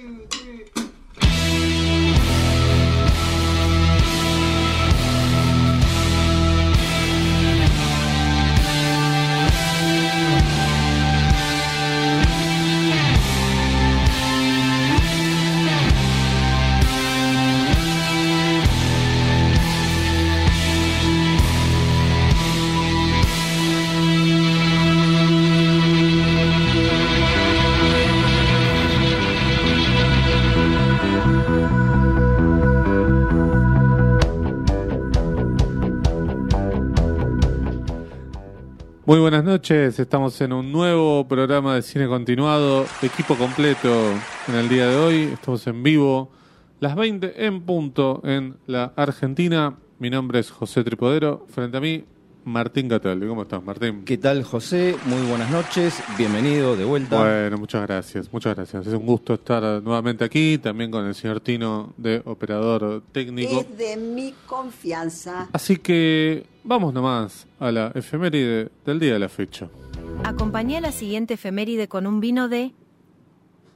Muy buenas noches, estamos en un nuevo programa de cine continuado, equipo completo en el día de hoy, estamos en vivo, las 20 en punto en la Argentina. Mi nombre es José Tripodero, frente a mí Martín Cataldi. ¿Cómo estás, Martín? ¿Qué tal, José? Muy buenas noches, bienvenido de vuelta. Bueno, muchas gracias, muchas gracias. Es un gusto estar nuevamente aquí, también con el señor Tino de operador técnico. Es de mi confianza. Así que vamos nomás a la efeméride del día de la fecha. Acompañé la siguiente efeméride con un vino de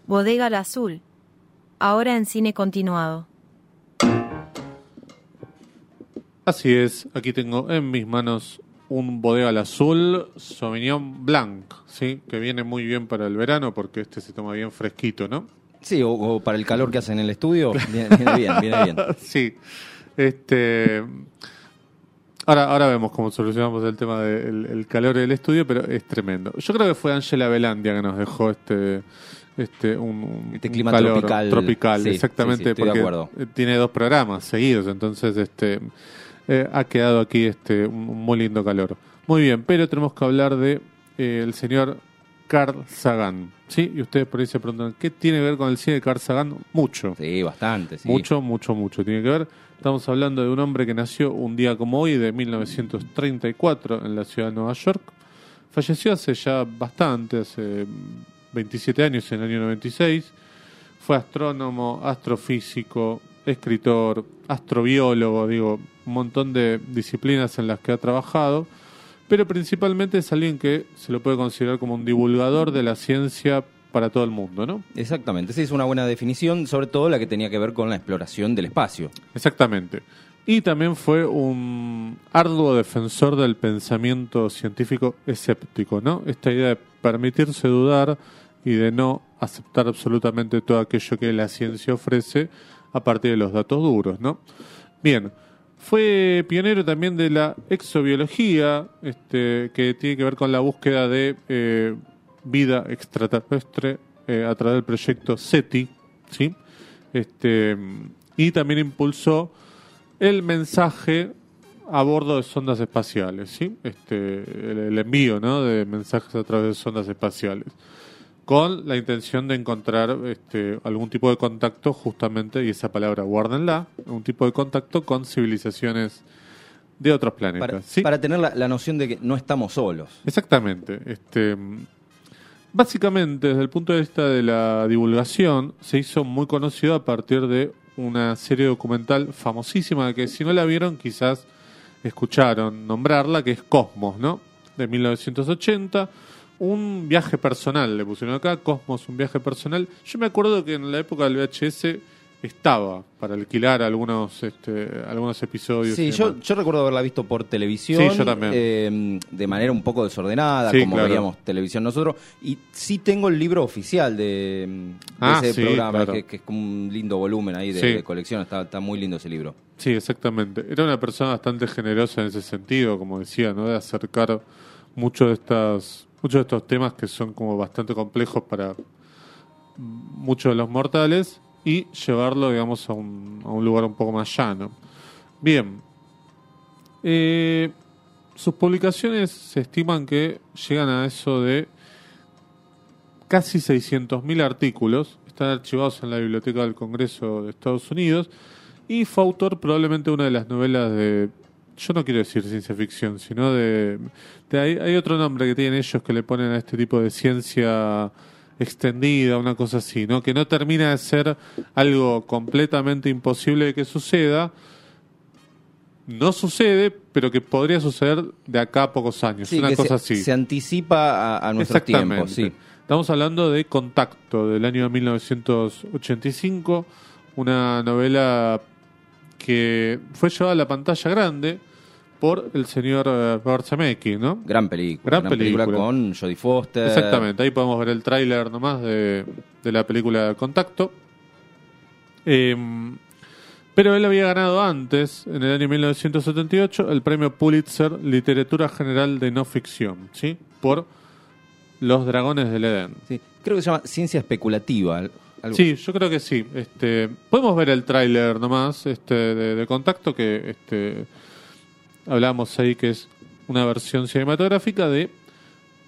Bodega al Azul, ahora en cine continuado. Así es, aquí tengo en mis manos un bodega al azul Sauvignon Blanc, ¿sí? que viene muy bien para el verano porque este se toma bien fresquito, ¿no? Sí, o, para el calor que hace en el estudio, viene, bien, viene bien. sí, este... Ahora, ahora vemos cómo solucionamos el tema del calor del estudio, pero es tremendo. Yo creo que fue Angela Belandia que nos dejó este este un, este clima tropical, tropical exactamente porque tiene dos programas seguidos entonces este eh, ha quedado aquí este un muy lindo calor. Muy bien, pero tenemos que hablar de eh, el señor Carl Sagan, ¿sí? Y ustedes por ahí se preguntan, ¿qué tiene que ver con el cine de Carl Sagan? Mucho. Sí, bastante, sí. Mucho, mucho, mucho tiene que ver. Estamos hablando de un hombre que nació un día como hoy, de 1934, en la ciudad de Nueva York. Falleció hace ya bastante, hace 27 años, en el año 96. Fue astrónomo, astrofísico, escritor, astrobiólogo, digo, un montón de disciplinas en las que ha trabajado, pero principalmente es alguien que se lo puede considerar como un divulgador de la ciencia para todo el mundo, ¿no? Exactamente, sí, es una buena definición, sobre todo la que tenía que ver con la exploración del espacio. Exactamente. Y también fue un arduo defensor del pensamiento científico escéptico, ¿no? Esta idea de permitirse dudar y de no aceptar absolutamente todo aquello que la ciencia ofrece a partir de los datos duros, ¿no? Bien, fue pionero también de la exobiología, este, que tiene que ver con la búsqueda de eh, vida extraterrestre eh, a través del proyecto SETI, ¿sí? Este, y también impulsó el mensaje a bordo de sondas espaciales, ¿sí? Este, el, envío ¿no? de mensajes a través de sondas espaciales con la intención de encontrar este, algún tipo de contacto justamente, y esa palabra guárdenla, un tipo de contacto con civilizaciones de otros planetas. Para, tener la, noción de que no estamos solos. Exactamente. Este, básicamente, desde el punto de vista de la divulgación, se hizo muy conocido a partir de una serie documental famosísima que si no la vieron quizás escucharon nombrarla, que es Cosmos, ¿no? De 1980 un viaje personal, le pusieron acá, Cosmos, un viaje personal. Yo me acuerdo que en la época del VHS estaba para alquilar algunos este, algunos episodios. Sí, yo, yo, recuerdo haberla visto por televisión. Sí, yo también. Eh, de manera un poco desordenada, como veíamos televisión nosotros. Y sí tengo el libro oficial de, ah, ese programa, que, es como un lindo volumen ahí de, colección. Está, está muy lindo ese libro. Sí, exactamente. Era una persona bastante generosa en ese sentido, como decía, ¿no? De acercar mucho de estas muchos de estos temas que son como bastante complejos para muchos de los mortales y llevarlo, digamos, a un, a un lugar un poco más llano. Bien. Eh, sus publicaciones se estiman que llegan a eso de casi 600.000 artículos. Están archivados en la Biblioteca del Congreso de Estados Unidos. Y fue autor probablemente una de las novelas de yo no quiero decir ciencia ficción, sino de, hay, otro nombre que tienen ellos que le ponen a este tipo de ciencia extendida, una cosa así, ¿no? Que no termina de ser algo completamente imposible de que suceda. No sucede, pero que podría suceder de acá a pocos años, una cosa se, así. Se anticipa a, a nuestro tiempo, sí. Estamos hablando de Contacto, del año 1985, una novela que fue llevada a la pantalla grande por el señor eh, Zemeckis, ¿no? Gran película. Gran película. con Jodie Foster. Exactamente, ahí podemos ver el tráiler nomás de, de la película Contacto. Eh, pero él había ganado antes, en el año 1978, el premio Pulitzer Literatura General de No Ficción, ¿sí? Por Los Dragones del Edén. Sí, creo que se llama Ciencia Especulativa. Sí, yo creo que sí. Este, podemos ver el tráiler nomás este, de, Contacto, que este, hablamos ahí que es una versión cinematográfica de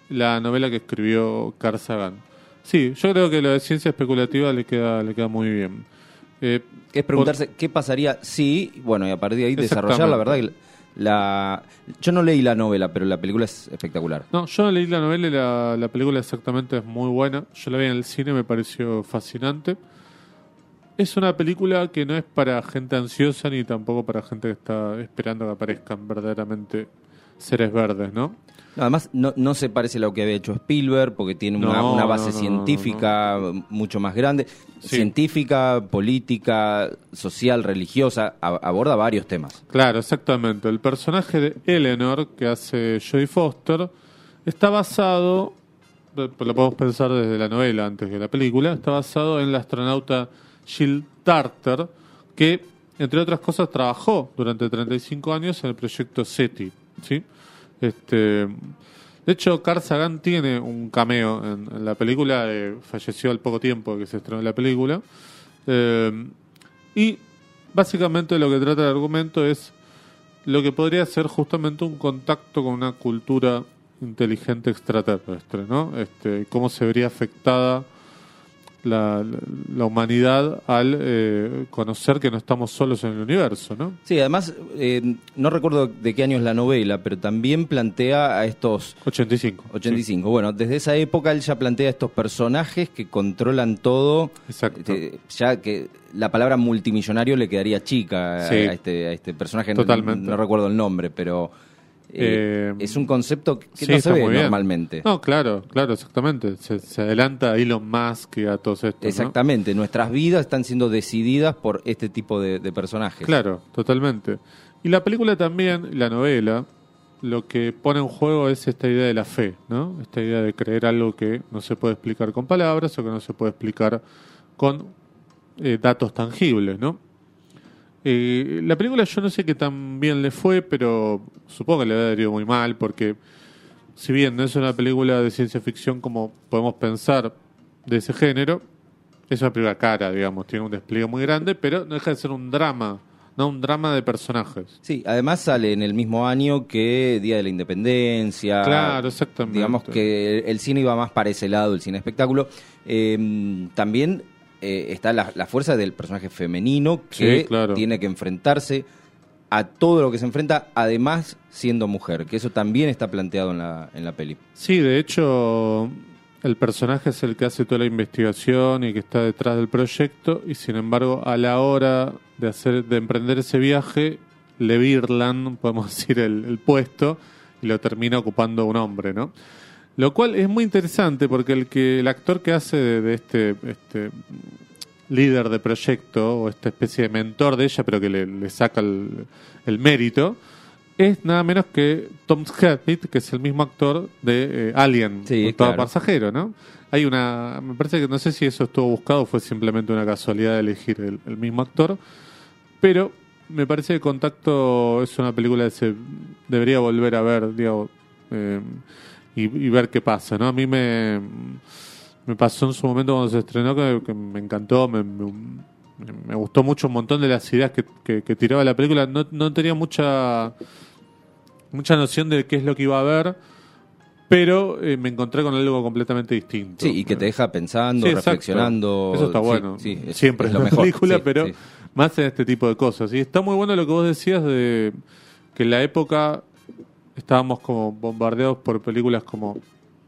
la novela que escribió Carl Sagan. Sí, yo creo que lo de ciencia especulativa le queda, le queda muy bien. Eh, es preguntarse qué pasaría si, bueno, y a partir de ahí desarrollar, la verdad la, yo no leí la novela, pero la película es espectacular. No, yo no leí la novela y la, la película exactamente es muy buena. Yo la vi en el cine, me pareció fascinante. Es una película que no es para gente ansiosa ni tampoco para gente que está esperando que aparezcan verdaderamente seres verdes, ¿no? además, no, no se parece a lo que había hecho Spielberg, porque tiene una, base científica mucho más grande. Científica, política, social, religiosa, aborda varios temas. Claro, exactamente. El personaje de Eleanor, que hace Jodie Foster, está basado, lo podemos pensar desde la novela antes que la película, está basado en la astronauta Jill Tarter, que, entre otras cosas, trabajó durante 35 años en el proyecto SETI. ¿sí? Este, de hecho, Carl Sagan tiene un cameo en, la película, eh, falleció al poco tiempo que se estrenó la película. Eh, y básicamente lo que trata el argumento es lo que podría ser justamente un contacto con una cultura inteligente extraterrestre, ¿no? Este, cómo se vería afectada la, la, humanidad al eh, conocer que no estamos solos en el universo, ¿no? Sí, además, eh, no recuerdo de qué año es la novela, pero también plantea a estos... 85. 85. Bueno, desde esa época él ya plantea a estos personajes que controlan todo. Exacto. Este, ya que la palabra multimillonario le quedaría chica a, este, a este personaje. Totalmente. no recuerdo el nombre, pero... Eh, es un concepto que no se ve normalmente. No, claro, claro, exactamente. Se, adelanta a Elon Musk y a todos estos. Exactamente, nuestras vidas están siendo decididas por este tipo de, personajes. Claro, totalmente. Y la película también, la novela, lo que pone en juego es esta idea de la fe, ¿no? Esta idea de creer algo que no se puede explicar con palabras o que no se puede explicar con eh, datos tangibles, ¿no? Eh, la película yo no sé qué tan bien le fue, pero supongo que le ha ido muy mal, porque si bien no es una película de ciencia ficción como podemos pensar de ese género, es una película cara, digamos, tiene un despliegue muy grande, pero no deja de ser un drama, no un drama de personajes. Sí, además sale en el mismo año que Día de la Independencia. Claro, exactamente. Digamos que el cine iba más para ese lado, el cine espectáculo. Eh, también eh, está la, fuerza del personaje femenino que tiene que enfrentarse a todo lo que se enfrenta, además siendo mujer, que eso también está planteado en la, en la peli. Sí, de hecho, el personaje es el que hace toda la investigación y que está detrás del proyecto, y sin embargo, a la hora de hacer, de emprender ese viaje, le virlan, podemos decir, el, puesto, y lo termina ocupando un hombre, ¿no? Lo cual es muy interesante porque el que el actor que hace de, este, este líder de proyecto o esta especie de mentor de ella, pero que le, saca el, mérito, es nada menos que Tom Skerritt, que es el mismo actor de eh, Alien, sí, todo pasajero, ¿no? Hay una, me parece que no sé si eso estuvo buscado o fue simplemente una casualidad de elegir el, mismo actor, pero me parece que Contacto es una película que se debería volver a ver, digo, eh, y, ver qué pasa, ¿no? A mí me, me pasó en su momento cuando se estrenó que, me encantó, me, me, gustó mucho un montón de las ideas que, que, tiraba la película. No, no tenía mucha, mucha noción de qué es lo que iba a ver, pero eh, me encontré con algo completamente distinto. Sí, y que te deja pensando, reflexionando. Eso está bueno. Siempre es, la película, pero más en este tipo de cosas. Y está muy bueno lo que vos decías de que en la época estábamos como bombardeados por películas como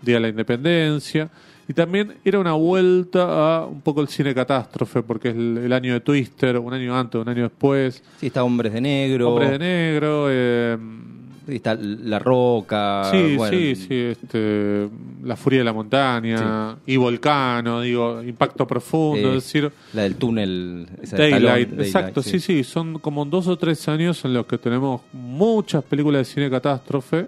Día de la Independencia. Y también era una vuelta a un poco el cine catástrofe, porque es el, año de Twister, un año antes, un año después. Sí, está Hombres de Negro. Hombres de Negro, eh, Está La Roca. Sí, sí, sí. Este, la Furia de la Montaña. Y Volcano, digo, Impacto Profundo. es decir, la del túnel. Daylight, exacto, sí. sí, Son como dos o tres años en los que tenemos muchas películas de cine catástrofe.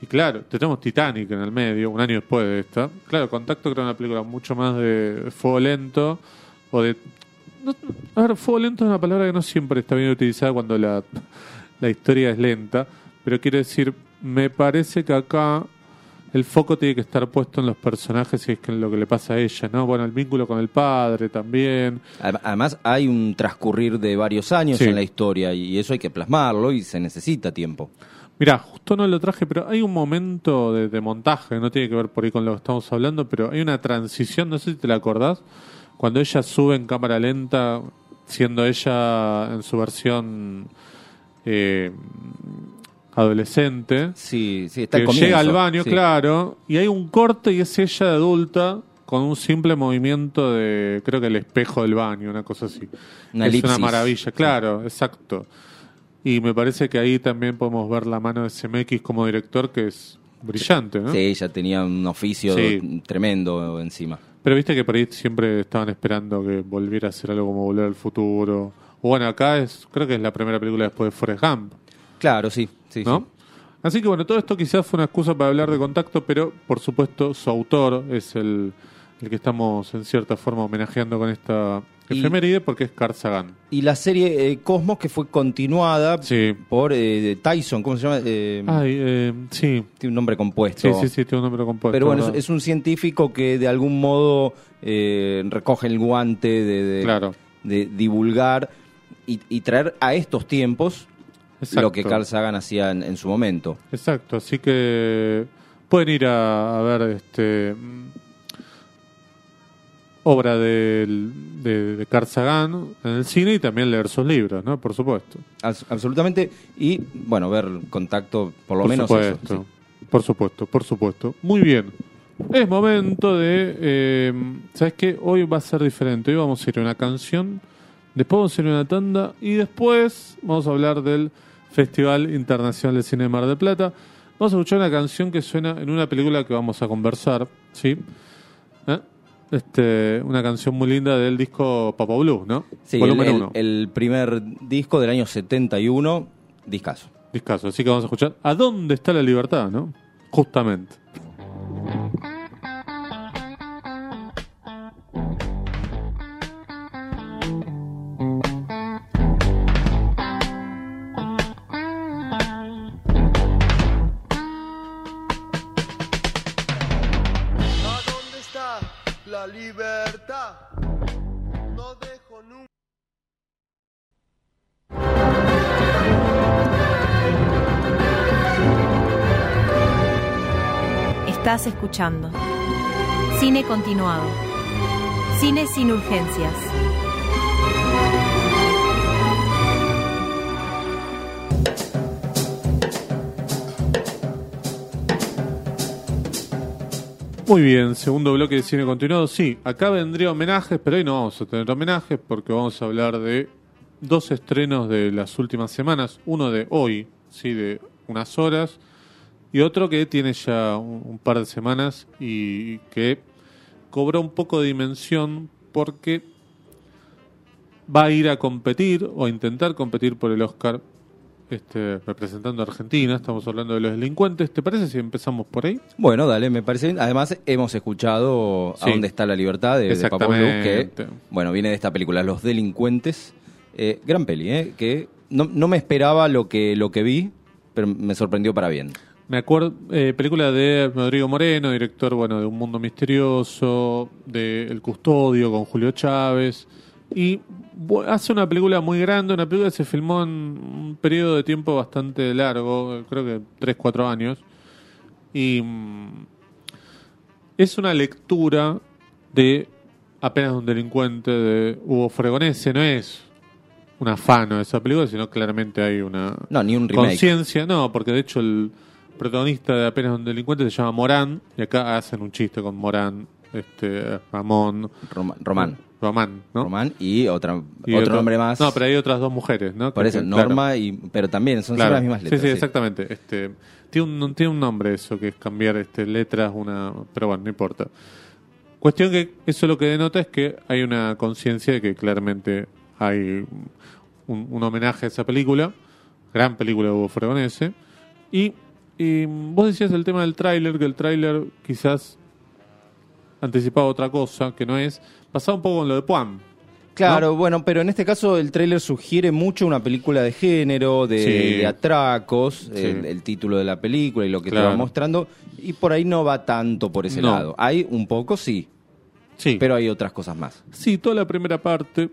Y claro, tenemos Titanic en el medio, un año después de esta. Claro, Contacto era una película mucho más de fuego lento o de... a ver, fuego lento es una palabra que no siempre está bien utilizada cuando la, la historia es lenta, pero quiero decir, me parece que acá el foco tiene que estar puesto en los personajes y es que en lo que le pasa a ella, ¿no? Bueno, el vínculo con el padre también. Además, hay un transcurrir de varios años en la historia y eso hay que plasmarlo y se necesita tiempo. Mira, justo no lo traje, pero hay un momento de, montaje, no tiene que ver por ahí con lo que estamos hablando, pero hay una transición, no sé si te la acordás, cuando ella sube en cámara lenta, siendo ella en su versión eh, adolescente. Sí, sí, está que llega al baño, claro, y hay un corte y es ella de adulta con un simple movimiento de, creo que el espejo del baño, una cosa así. es una maravilla, claro, exacto. Y me parece que ahí también podemos ver la mano de CMX como director, que es brillante, ¿no? Sí, ella tenía un oficio tremendo encima. Pero viste que por ahí siempre estaban esperando que volviera a hacer algo como Volver al Futuro. O bueno, acá es, creo que es la primera película después de Forrest Gump. Claro, sí, sí, ¿no? Así que bueno, todo esto quizás fue una excusa para hablar de contacto, pero por supuesto su autor es el, el que estamos en cierta forma homenajeando con esta Efeméride porque es Carl Sagan. Y la serie eh, Cosmos que fue continuada por eh, Tyson, ¿cómo se llama? Eh, Ay, sí. Tiene un nombre compuesto. Sí, sí, sí, tiene un nombre compuesto. Pero bueno, es, un científico que de algún modo recoge el guante de, de, divulgar y, traer a estos tiempos lo que Carl Sagan hacía en, su momento. Exacto, así que pueden ir a ver este obra de, de, Carl Sagan en el cine y también leer sus libros, ¿no? Por supuesto. absolutamente. Y, bueno, ver contacto, por lo menos. Supuesto, Por supuesto, por supuesto. Muy bien. Es momento de... Eh, ¿Sabes qué? Hoy va a ser diferente. Hoy vamos a ir a una canción, después vamos a ir a una tanda y después vamos a hablar del Festival Internacional de Cine de Mar del Plata. Vamos a escuchar una canción que suena en una película que vamos a conversar, ¿sí? ¿Eh? Este, una canción muy linda del disco Papa Blue, ¿no? Sí, el, el, primer disco del año 71, discaso. Discaso, así que vamos a escuchar ¿A dónde está la libertad, no? Justamente. Cine continuado. Cine sin urgencias. Muy bien, segundo bloque de cine continuado. Sí, acá vendría homenajes, pero hoy no vamos a tener homenajes porque vamos a hablar de dos estrenos de las últimas semanas. Uno de hoy, sí, de unas horas, y otro que tiene ya un, par de semanas y que cobró un poco de dimensión porque va a ir a competir o a intentar competir por el Oscar este, representando a Argentina. Estamos hablando de los delincuentes. ¿Te parece si empezamos por ahí? Bueno, dale, me parece bien. Además, hemos escuchado A dónde está la libertad de, de que bueno, viene de esta película, Los delincuentes. Eh, gran peli, ¿eh? Que no, no me esperaba lo que, lo que vi, pero me sorprendió para bien. Me acuerdo, eh, película de Rodrigo Moreno, director bueno de Un Mundo Misterioso, de El Custodio con Julio Chávez. Y hace una película muy grande, una película que se filmó en un periodo de tiempo bastante largo, creo que 3, 4 años. Y mm, es una lectura de Apenas un delincuente de Hugo Fregonese, no es un afano de esa película, sino claramente hay una no, ni un conciencia, no, porque de hecho el protagonista de Apenas un delincuente se llama Morán, y acá hacen un chiste con Morán, este, Ramón. Román. Román, ¿no? Román y, otra, otro, nombre más. No, pero hay otras dos mujeres, ¿no? Por eso, Norma, y, pero también son las mismas letras. Sí, sí, exactamente. Este, tiene, un, tiene un nombre eso, que es cambiar este, letras, una pero bueno, no importa. Cuestión que eso lo que denota es que hay una conciencia de que claramente hay un, homenaje a esa película, gran película de Hugo Fregonese, y, y vos decías el tema del tráiler, que el tráiler quizás anticipaba otra cosa, que no es, pasaba un poco con lo de Puan. Claro, bueno, pero en este caso el tráiler sugiere mucho una película de género, de, atracos, el, título de la película y lo que estaba mostrando, y por ahí no va tanto por ese lado. Hay un poco, sí, sí, pero hay otras cosas más. Sí, toda la primera parte,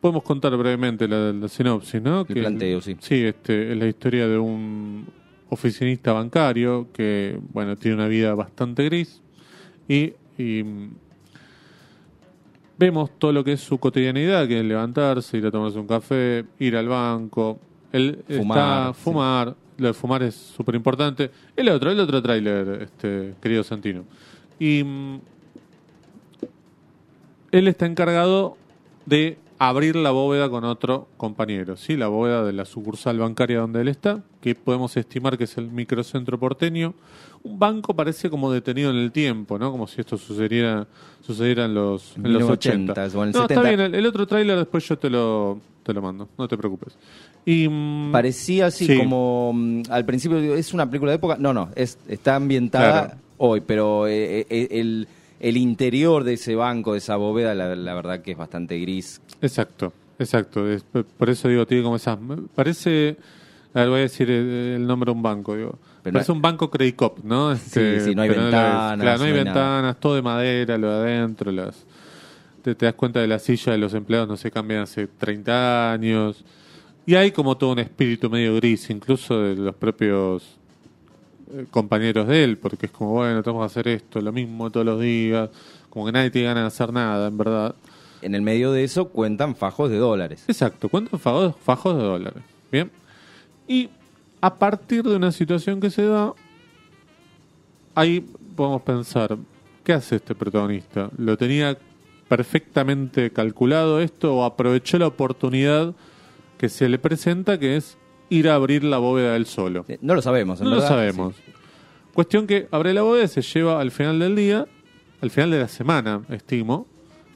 podemos contar brevemente la, sinopsis, ¿no? El planteo, sí. Sí, este, es la historia de un oficinista bancario que, bueno, tiene una vida bastante gris y vemos todo lo que es su cotidianidad, que es levantarse, ir a tomarse un café, ir al banco, él fumar, está fumar, lo de fumar es súper importante. El otro, el otro tráiler, este, querido Santino. Y mm, él está encargado de abrir la bóveda con otro compañero, ¿sí? La bóveda de la sucursal bancaria donde él está, que podemos estimar que es el microcentro porteño. Un banco parece como detenido en el tiempo, ¿no? Como si esto sucediera, sucediera en los, en los 80. no, está bien, el, otro tráiler después yo te lo, te lo mando, no te preocupes. Y, mm, Parecía así como mm, al principio es una película de época, no, no, es, está ambientada hoy, pero eh, eh, el el interior de ese banco, de esa bóveda, la, verdad que es bastante gris. Exacto, exacto. por eso digo, tiene como esas. Parece. A ver, voy a decir el, nombre de un banco, digo. parece un banco Credit Cop, ¿no? Este, sí, sí, no hay ventanas. claro, no hay, ventanas, todo de madera, lo de adentro, las. Te, das cuenta de la silla de los empleados no se cambian hace 30 años. Y hay como todo un espíritu medio gris, incluso de los propios compañeros de él, porque es como, bueno, tenemos que hacer esto, lo mismo todos los días, como que nadie tiene ganas de hacer nada, en verdad. En el medio de eso cuentan fajos de dólares. Exacto, cuentan fajos, fajos de dólares. Bien. Y a partir de una situación que se da, ahí podemos pensar, ¿qué hace este protagonista? ¿Lo tenía perfectamente calculado esto o aprovechó la oportunidad que se le presenta, que es ir a abrir la bóveda del solo. Eh, no lo sabemos, No lo sabemos. Cuestión que abre la bóveda, se lleva al final del día, al final de la semana, estimo,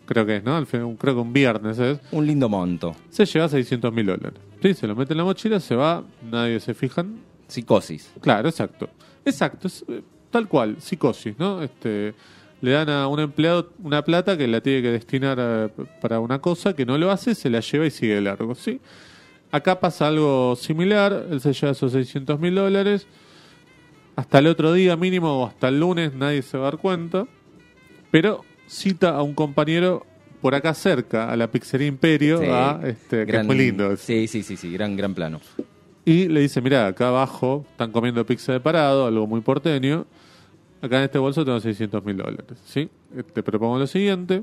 creo que es, ¿no? Al creo que un viernes es. Un lindo monto. Se lleva 600 mil dólares. Sí, se lo mete en la mochila, se va, nadie se fijan. Psicosis. Claro, exacto. Exacto, eh, tal cual, psicosis, ¿no? Este, le dan a un empleado una plata que la tiene que destinar para una cosa, que no lo hace, se la lleva y sigue largo, ¿sí? Acá pasa algo similar, él se lleva esos 600 mil dólares, hasta el otro día mínimo o hasta el lunes nadie se va a dar cuenta, pero cita a un compañero por acá cerca, a la pizzería Imperio, este, que es muy lindo. Sí, sí, sí, sí, gran, gran plano. Y le dice, mira, acá abajo están comiendo pizza de parado, algo muy porteño. Acá en este bolso tengo 600 mil dólares. ¿sí? Te propongo lo siguiente.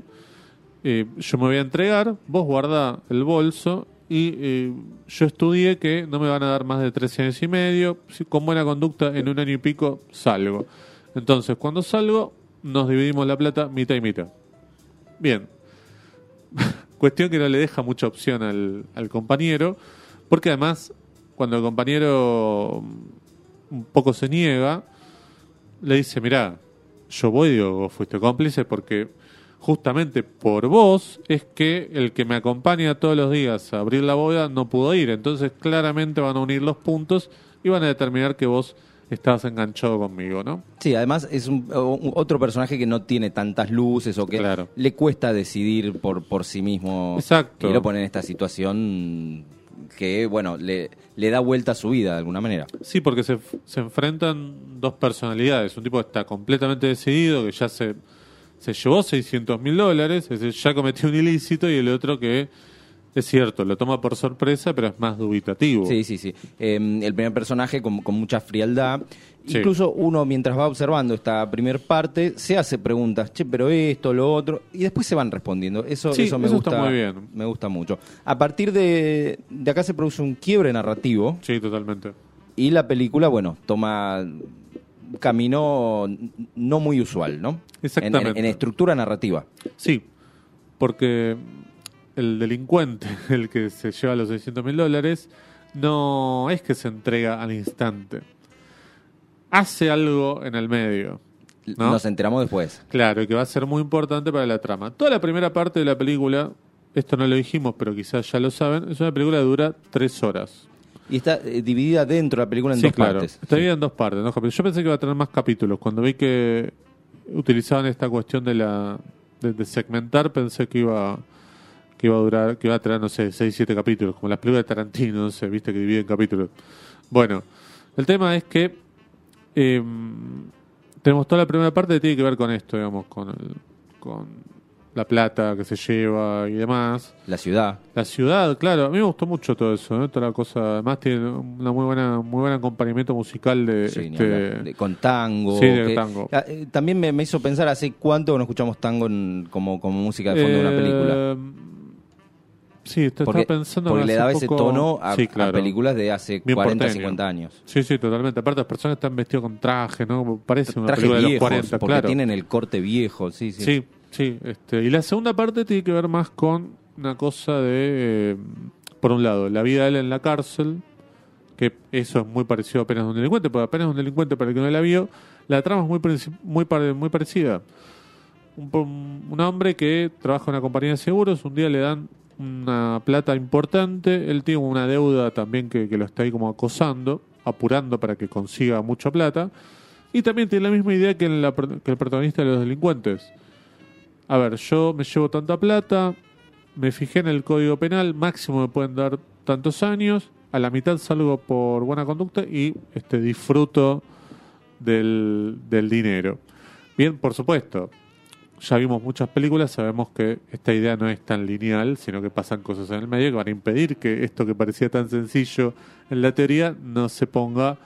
Eh, yo me voy a entregar, vos guarda el bolso y eh, yo estudié que no me van a dar más de 13 años y medio, con buena conducta en un año y pico salgo. Entonces, cuando salgo, nos dividimos la plata mitad y mitad. Bien. Cuestión que no le deja mucha opción al, al compañero, porque además, cuando el compañero un poco se niega, le dice, mira, yo voy, digo, fuiste cómplice porque justamente por vos es que el que me acompaña todos los días a abrir la bóveda no pudo ir. Entonces claramente van a unir los puntos y van a determinar que vos estabas enganchado conmigo, ¿no? Sí, además es un, otro personaje que no tiene tantas luces o que le cuesta decidir por, por sí mismo. Exacto. Y lo pone en esta situación que, bueno, le, le da vuelta a su vida de alguna manera. Sí, porque se, se enfrentan dos personalidades. Un tipo que está completamente decidido, que ya se se llevó 600 mil dólares, ya cometió un ilícito, y el otro que es cierto, lo toma por sorpresa, pero es más dubitativo. Sí, sí, sí. Em, el primer personaje con, mucha frialdad. Incluso uno, mientras va observando esta primera parte, se hace preguntas, che, pero esto, lo otro, y después se van respondiendo. Eso, eso me gusta. muy bien. Me gusta mucho. A partir de, de acá se produce un quiebre narrativo. Sí, totalmente. Y la película, bueno, toma camino no muy usual, ¿no? Exactamente. En, estructura narrativa. Sí. porque el delincuente, el que se lleva los 600 mil dólares, no es que se entrega al instante. Hace algo en el medio. Nos enteramos después. Claro, y que va a ser muy importante para la trama. Toda la primera parte de la película, esto no lo dijimos, pero quizás ya lo saben, es una película que dura tres horas. Y está eh, dividida dentro de la película en dos claro. partes. Está dividida en dos partes, Yo pensé que iba a tener más capítulos. Cuando vi que utilizaban esta cuestión de la de, segmentar, pensé que iba que iba a durar, que iba a tener, no sé, 6, 7 capítulos, como las películas de Tarantino, no sé, viste que dividen capítulos. Bueno, el tema es que eh, tenemos toda la primera parte que tiene que ver con esto, digamos, con, con la plata que se lleva y demás. La ciudad. La ciudad, claro. A mí me gustó mucho todo eso, ¿eh? toda la cosa. Además tiene una muy buena, muy buen acompañamiento musical de, este... con tango. Sí, de tango. Ah, eh, también me, hizo pensar hace cuánto no escuchamos tango como, como música de fondo de una película. Eh, Sí, te porque, pensando porque le daba ese tono a, películas de hace 40, 50 años. Sí, sí, totalmente. Aparte, las personas están vestidas con traje, ¿no? Parece una película de los 40, porque tienen el corte viejo, sí, sí. Sí, sí. Este, y la segunda parte tiene que ver más con una cosa de, eh, por un lado, la vida de él en la cárcel, que eso es muy parecido a apenas un delincuente, porque apenas un delincuente, para el que no la vio, la trama es muy, muy, muy parecida. Un, un hombre que trabaja en una compañía de seguros, un día le dan una plata importante, él tiene una deuda también que, lo está ahí como acosando, apurando para que consiga mucha plata, y también tiene la misma idea que, el protagonista de los delincuentes. A ver, yo me llevo tanta plata, me fijé en el código penal, máximo me pueden dar tantos años, a la mitad salgo por buena conducta y este, disfruto del, del dinero. Bien, por supuesto, ya vimos muchas películas, sabemos que esta idea no es tan lineal, sino que pasan cosas en el medio que van a impedir que esto que parecía tan sencillo en la teoría no se ponga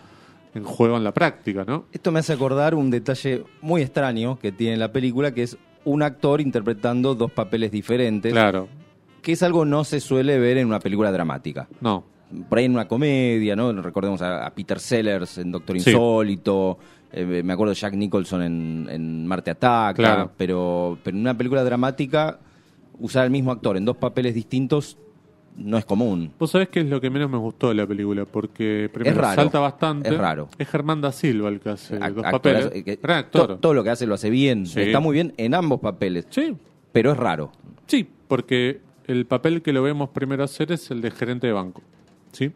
en juego en la práctica, ¿no? Esto me hace acordar un detalle muy extraño que tiene la película, que es un actor interpretando dos papeles diferentes. Claro. Que es algo no se suele ver en una película dramática. No. Por ahí en una comedia, ¿no? Recordemos a, Peter Sellers en Doctor Insólito. Eh, me acuerdo de Jack Nicholson en, Marte Ataca, pero, pero en una película dramática usar el mismo actor en dos papeles distintos no es común. Vos sabés qué es lo que menos me gustó de la película, porque primero salta bastante. Es raro. Es Germán da Silva el que hace dos papeles. Eh, actor. todo lo que hace lo hace bien. Está muy bien en ambos papeles. Sí. Pero es raro. Sí, porque el papel que lo vemos primero hacer es el de gerente de banco. ¿Sí?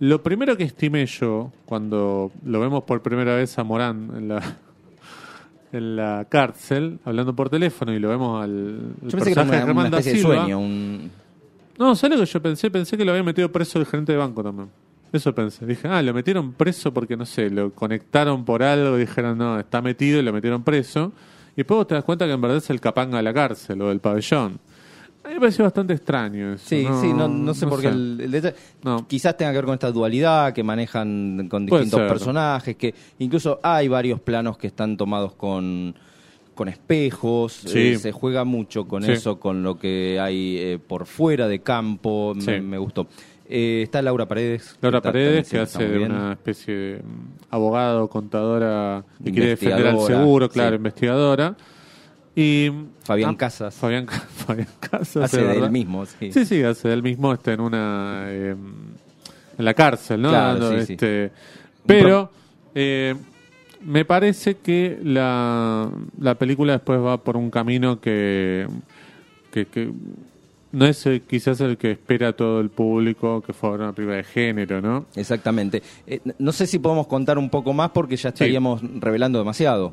Lo primero que estimé yo, cuando lo vemos por primera vez a Morán en la, en la cárcel, hablando por teléfono, y lo vemos al, personaje de Germán da Silva. No, ¿sabes lo que yo pensé? Pensé que lo había metido preso el gerente de banco también. Eso pensé. Dije, ah, lo metieron preso porque, no sé, lo conectaron por algo y dijeron, no, está metido y lo metieron preso. Y después te das cuenta que en verdad es el capanga de la cárcel o del pabellón. A mí me pareció bastante extraño eso. Sí, sí, no, sé por qué. El, Quizás tenga que ver con esta dualidad que manejan con distintos personajes, que incluso hay varios planos que están tomados con, con espejos, eh, se juega mucho con eso, con lo que hay eh, por fuera de campo, me, gustó. Eh, está Laura Paredes. Laura Paredes, que hace de una especie de mm, abogado, contadora, que quiere defender al seguro, claro, investigadora. Y, Fabián ah, Casas. Fabián, Fabián Casas. Hace del mismo, sí. Sí, sí, hace del mismo. Está en una. Em, en la cárcel, ¿no? Claro, sí, este, Pero. Me parece que la, la película después va por un camino que, que, no es quizás el que espera todo el público que fuera una película de género, ¿no? Exactamente. Eh, no sé si podemos contar un poco más porque ya estaríamos revelando demasiado.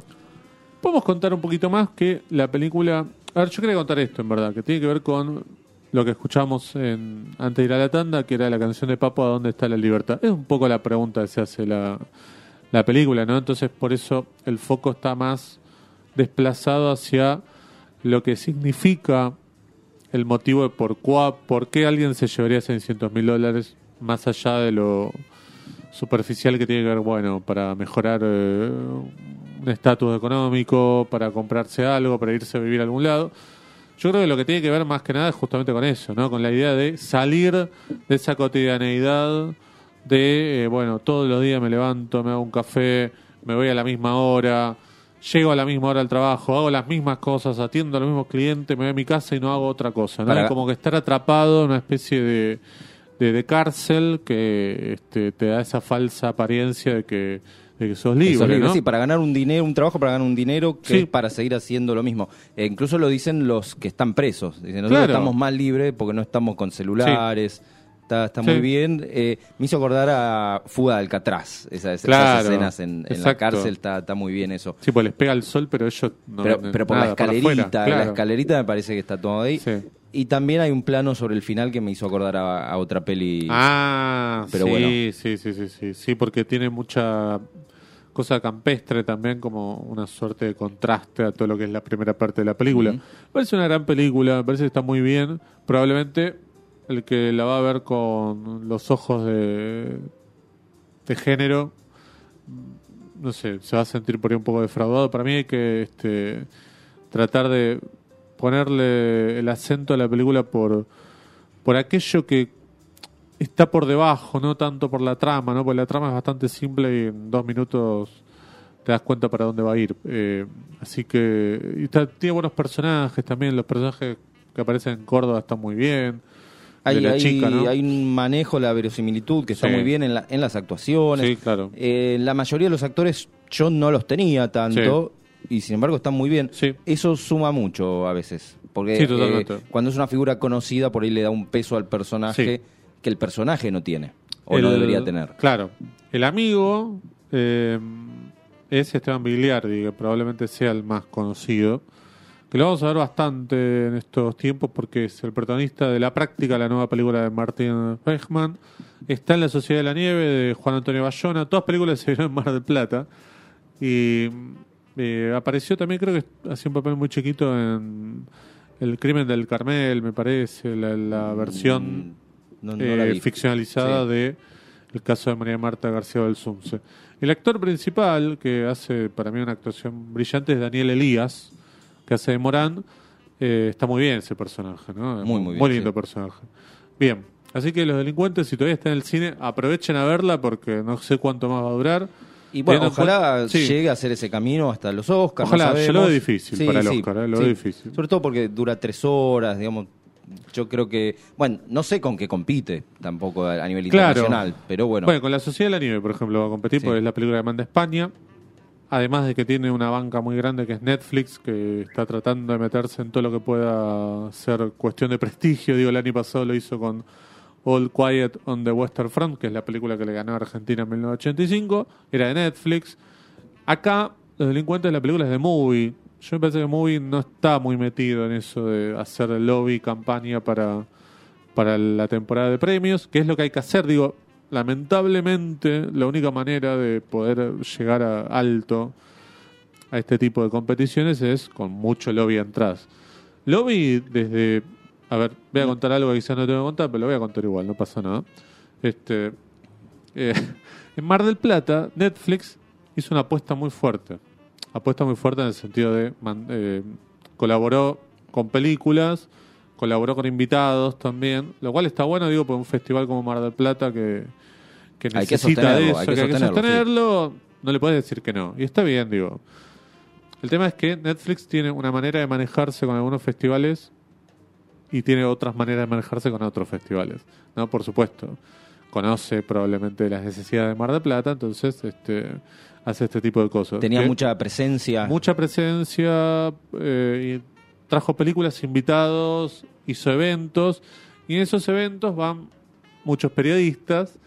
Podemos contar un poquito más que la película. A ver, yo quería contar esto, en verdad, que tiene que ver con lo que escuchamos en, antes de ir a la tanda, que era la canción de Papo, ¿A dónde está la libertad? Es un poco la pregunta que se hace la, la película, ¿no? Entonces, por eso el foco está más desplazado hacia lo que significa el motivo de por, cuá, por qué alguien se llevaría 600 mil dólares más allá de lo superficial que tiene que ver, bueno, para mejorar eh, un estatus económico, para comprarse algo, para irse a vivir a algún lado. Yo creo que lo que tiene que ver más que nada es justamente con eso, ¿no? Con la idea de salir de esa cotidianeidad de, eh, bueno, todos los días me levanto, me hago un café, me voy a la misma hora, llego a la misma hora al trabajo, hago las mismas cosas, atiendo a los mismos clientes, me voy a mi casa y no hago otra cosa. ¿no? Como que estar atrapado en una especie de, de, cárcel que este, te da esa falsa apariencia de que, de que sos libre. ¿no? Sí, para ganar un dinero, un trabajo para ganar un dinero que es para seguir haciendo lo mismo. E incluso lo dicen los que están presos. Dicen, nosotros estamos más libres porque no estamos con celulares. Está, está muy bien. Eh, me hizo acordar a Fuga de Alcatraz. esas escenas en, la cárcel está, está, muy bien eso. Sí, pues les pega el sol, pero ellos no Pero, pero por la escalerita, la escalerita me parece que está todo ahí. Y también hay un plano sobre el final que me hizo acordar a, otra peli. Ah, pero sí, sí, sí, sí, sí, sí, porque tiene mucha cosa campestre también, como una suerte de contraste a todo lo que es la primera parte de la película. Me parece una gran película, me parece que está muy bien. Probablemente el que la va a ver con los ojos de, de género, no sé, se va a sentir por ahí un poco defraudado. Para mí hay que este, tratar de ponerle el acento a la película por, por aquello que está por debajo, no tanto por la trama, ¿no? Porque la trama es bastante simple y en dos minutos te das cuenta para dónde va a ir. Eh, así que tiene buenos personajes también, los personajes que aparecen en Córdoba están muy bien hay, un manejo, la verosimilitud que está muy bien en, en las actuaciones. Sí, claro. Eh, la mayoría de los actores yo no los tenía tanto y sin embargo están muy bien. Eso suma mucho a veces. Porque eh, cuando es una figura conocida, por ahí le da un peso al personaje que el personaje no tiene o no debería tener. Claro. El amigo eh, es Esteban Bigliardi, que probablemente sea el más conocido que lo vamos a ver bastante en estos tiempos porque es el protagonista de La Práctica, la nueva película de Martin Reichman. Está en La Sociedad de la Nieve de Juan Antonio Bayona. Todas películas se vieron en Mar del Plata. Y eh, apareció también, creo que hacía un papel muy chiquito en El Crimen del Carmel, me parece, la, mm, versión eh, ficcionalizada de el caso de María Marta García del Zunce. El actor principal, que hace para mí una actuación brillante, es Daniel Elías que hace de Morán. Eh, está muy bien ese personaje, ¿no? Muy, muy bien. Muy lindo personaje. Bien, así que los delincuentes, si todavía están en el cine, aprovechen a verla porque no sé cuánto más va a durar. Y bueno, ojalá llegue a hacer ese camino hasta los Oscars. Ojalá, yo lo veo difícil para el Oscar, ¿eh? lo veo difícil. Sobre todo porque dura tres horas, digamos. Yo creo que, bueno, no sé con qué compite tampoco a nivel internacional, pero bueno. Bueno, con la Sociedad de la Nieve, por ejemplo, va a competir porque es la película que manda España. Además de que tiene una banca muy grande que es Netflix, que está tratando de meterse en todo lo que pueda ser cuestión de prestigio. Digo, el año pasado lo hizo con All Quiet on the Western Front, que es la película que le ganó a Argentina en 1985. Era de Netflix. Acá, Los Delincuentes de la película es de Movie. Yo me parece que Movie no está muy metido en eso de hacer lobby, campaña para, para la temporada de premios, que es lo que hay que hacer. Digo, lamentablemente la única manera de poder llegar a alto a este tipo de competiciones es con mucho lobby atrás. Lobby desde... A ver, voy a contar algo que quizás no tengo que contar, pero lo voy a contar igual, no pasa nada. Este, eh, en Mar del Plata, Netflix hizo una apuesta muy fuerte. Apuesta muy fuerte en el sentido de... Eh, colaboró con películas colaboró con invitados también, lo cual está bueno, digo, por un festival como Mar del Plata que, que necesita de eso, que, hay que sostenerlo, no le puedes decir que no. Y está bien, digo. El tema es que Netflix tiene una manera de manejarse con algunos festivales y tiene otras maneras de manejarse con otros festivales, ¿no? Por supuesto. Conoce probablemente las necesidades de Mar del Plata, entonces este hace este tipo de cosas. Tenía mucha presencia. Mucha presencia eh, y trajo películas, invitados, hizo eventos, y en esos eventos van muchos periodistas,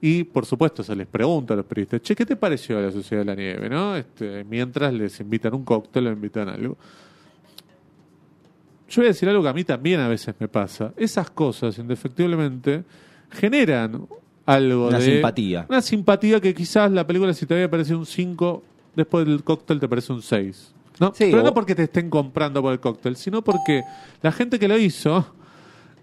y por supuesto se les pregunta a los periodistas, che, ¿qué te pareció la Sociedad de la Nieve? ¿no? Este, mientras les invitan un cóctel o invitan algo. Yo voy a decir algo que a mí también a veces me pasa. Esas cosas, indefectiblemente, generan algo una de... simpatía. Una simpatía que quizás la película si te había parecido un 5, después del cóctel te parece un 6. ¿No? Pero no porque te estén comprando por el cóctel, sino porque la gente que lo hizo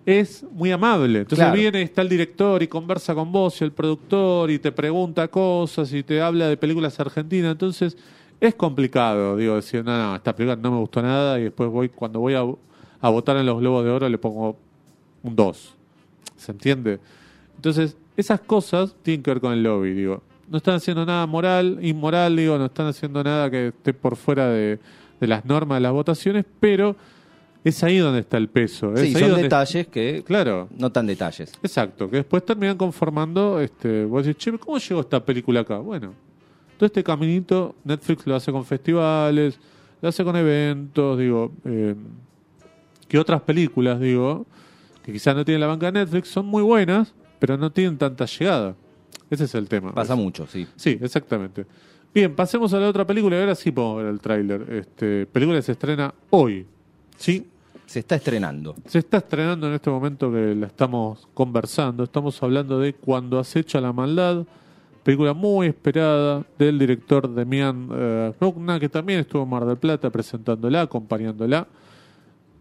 es muy amable. Entonces viene, está el director y conversa con vos y el productor y te pregunta cosas y te habla de películas argentinas. Entonces es complicado, digo, decir, no, no, esta película no me gustó nada y después voy, cuando voy a, a votar en los Globos de Oro le pongo un 2. ¿Se entiende? Entonces, esas cosas tienen que ver con el lobby, digo. No están haciendo nada moral, inmoral, digo, no están haciendo nada que esté por fuera de, las normas de las votaciones, pero es ahí donde está el peso. Sí, son detalles que claro, no tan detalles. Exacto, que después terminan conformando, este, vos decís, che, ¿cómo llegó esta película acá? Bueno, todo este caminito Netflix lo hace con festivales, lo hace con eventos, digo, eh, que otras películas, digo, que quizás no tienen la banca de Netflix, son muy buenas, pero no tienen tanta llegada. Ese es el tema. Pasa mucho, sí. Sí, exactamente. Bien, pasemos a la otra película ahora sí podemos ver el tráiler. Este, película se estrena hoy. ¿Sí? Se está estrenando. Se está estrenando en este momento que la estamos conversando. Estamos hablando de Cuando acecha la maldad. Película muy esperada del director Demian eh, que también estuvo en Mar del Plata presentándola, acompañándola.